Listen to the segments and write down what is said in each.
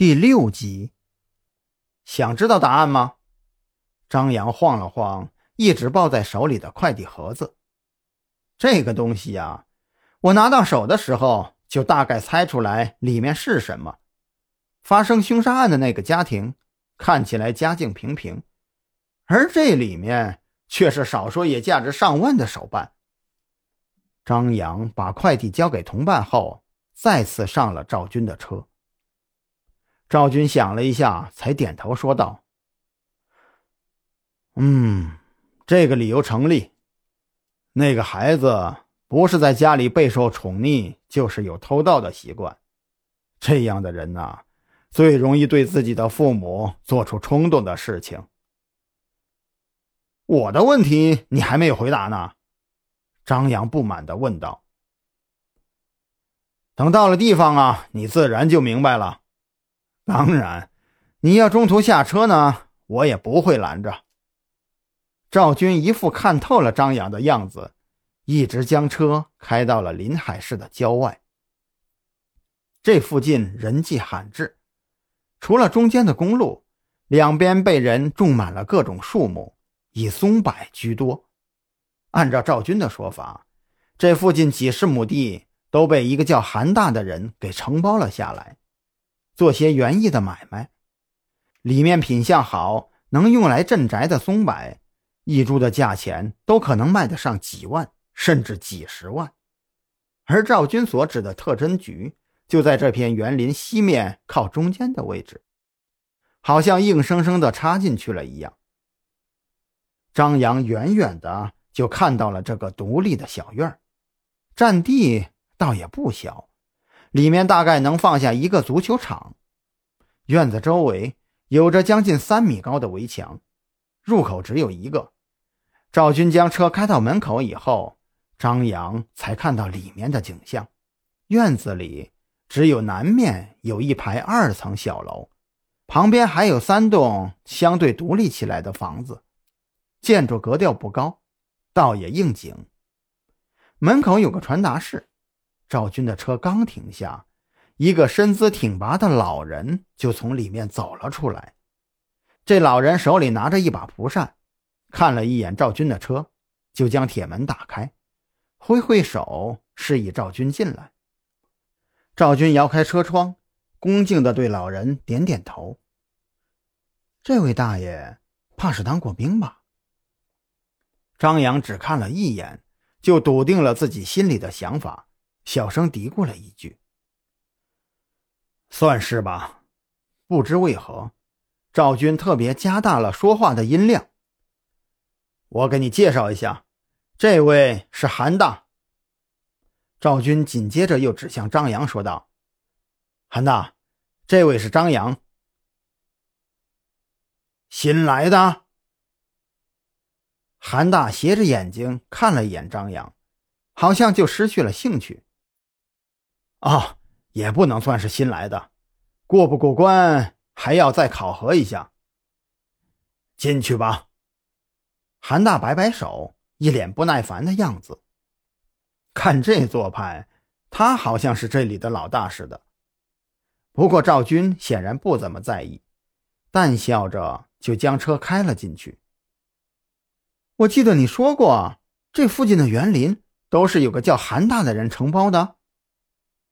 第六集，想知道答案吗？张扬晃了晃一直抱在手里的快递盒子。这个东西呀，我拿到手的时候就大概猜出来里面是什么。发生凶杀案的那个家庭看起来家境平平，而这里面却是少说也价值上万的手办。张扬把快递交给同伴后，再次上了赵军的车。赵军想了一下，才点头说道：“嗯，这个理由成立。那个孩子不是在家里备受宠溺，就是有偷盗的习惯。这样的人呐，最容易对自己的父母做出冲动的事情。”我的问题你还没有回答呢，张扬不满的问道。“等到了地方啊，你自然就明白了。”当然，你要中途下车呢，我也不会拦着。赵军一副看透了张扬的样子，一直将车开到了临海市的郊外。这附近人迹罕至，除了中间的公路，两边被人种满了各种树木，以松柏居多。按照赵军的说法，这附近几十亩地都被一个叫韩大的人给承包了下来。做些园艺的买卖，里面品相好，能用来镇宅的松柏，一株的价钱都可能卖得上几万，甚至几十万。而赵军所指的特侦局，就在这片园林西面靠中间的位置，好像硬生生的插进去了一样。张扬远远的就看到了这个独立的小院占地倒也不小。里面大概能放下一个足球场，院子周围有着将近三米高的围墙，入口只有一个。赵军将车开到门口以后，张扬才看到里面的景象。院子里只有南面有一排二层小楼，旁边还有三栋相对独立起来的房子，建筑格调不高，倒也应景。门口有个传达室。赵军的车刚停下，一个身姿挺拔的老人就从里面走了出来。这老人手里拿着一把蒲扇，看了一眼赵军的车，就将铁门打开，挥挥手示意赵军进来。赵军摇开车窗，恭敬地对老人点点头：“这位大爷怕是当过兵吧？”张扬只看了一眼，就笃定了自己心里的想法。小声嘀咕了一句：“算是吧。”不知为何，赵军特别加大了说话的音量。我给你介绍一下，这位是韩大。赵军紧接着又指向张扬说道：“韩大，这位是张扬，新来的。”韩大斜着眼睛看了一眼张扬，好像就失去了兴趣。啊，也不能算是新来的，过不过关还要再考核一下。进去吧。韩大摆摆手，一脸不耐烦的样子。看这做派，他好像是这里的老大似的。不过赵军显然不怎么在意，淡笑着就将车开了进去。我记得你说过，这附近的园林都是有个叫韩大的人承包的。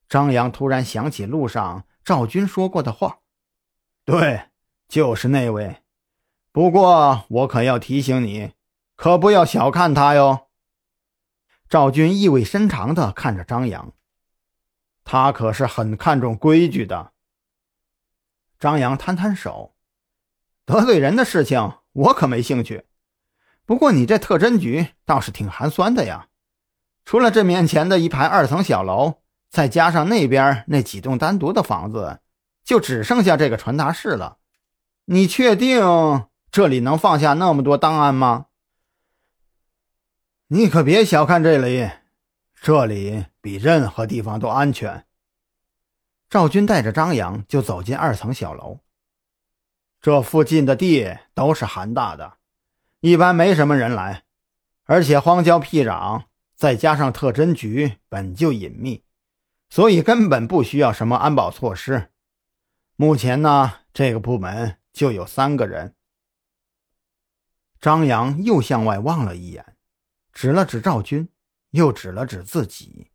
张扬突然想起路上赵军说过的话：“对，就是那位。不过我可要提醒你，可不要小看他哟。”赵军意味深长地看着张扬：“他可是很看重规矩的。”张扬摊摊手：“得罪人的事情，我可没兴趣。不过你这特侦局倒是挺寒酸的呀，除了这面前的一排二层小楼。”再加上那边那几栋单独的房子，就只剩下这个传达室了。你确定这里能放下那么多档案吗？你可别小看这里，这里比任何地方都安全。赵军带着张扬就走进二层小楼。这附近的地都是韩大的，一般没什么人来，而且荒郊僻壤，再加上特侦局本就隐秘。所以根本不需要什么安保措施，目前呢，这个部门就有三个人。张扬又向外望了一眼，指了指赵军，又指了指自己。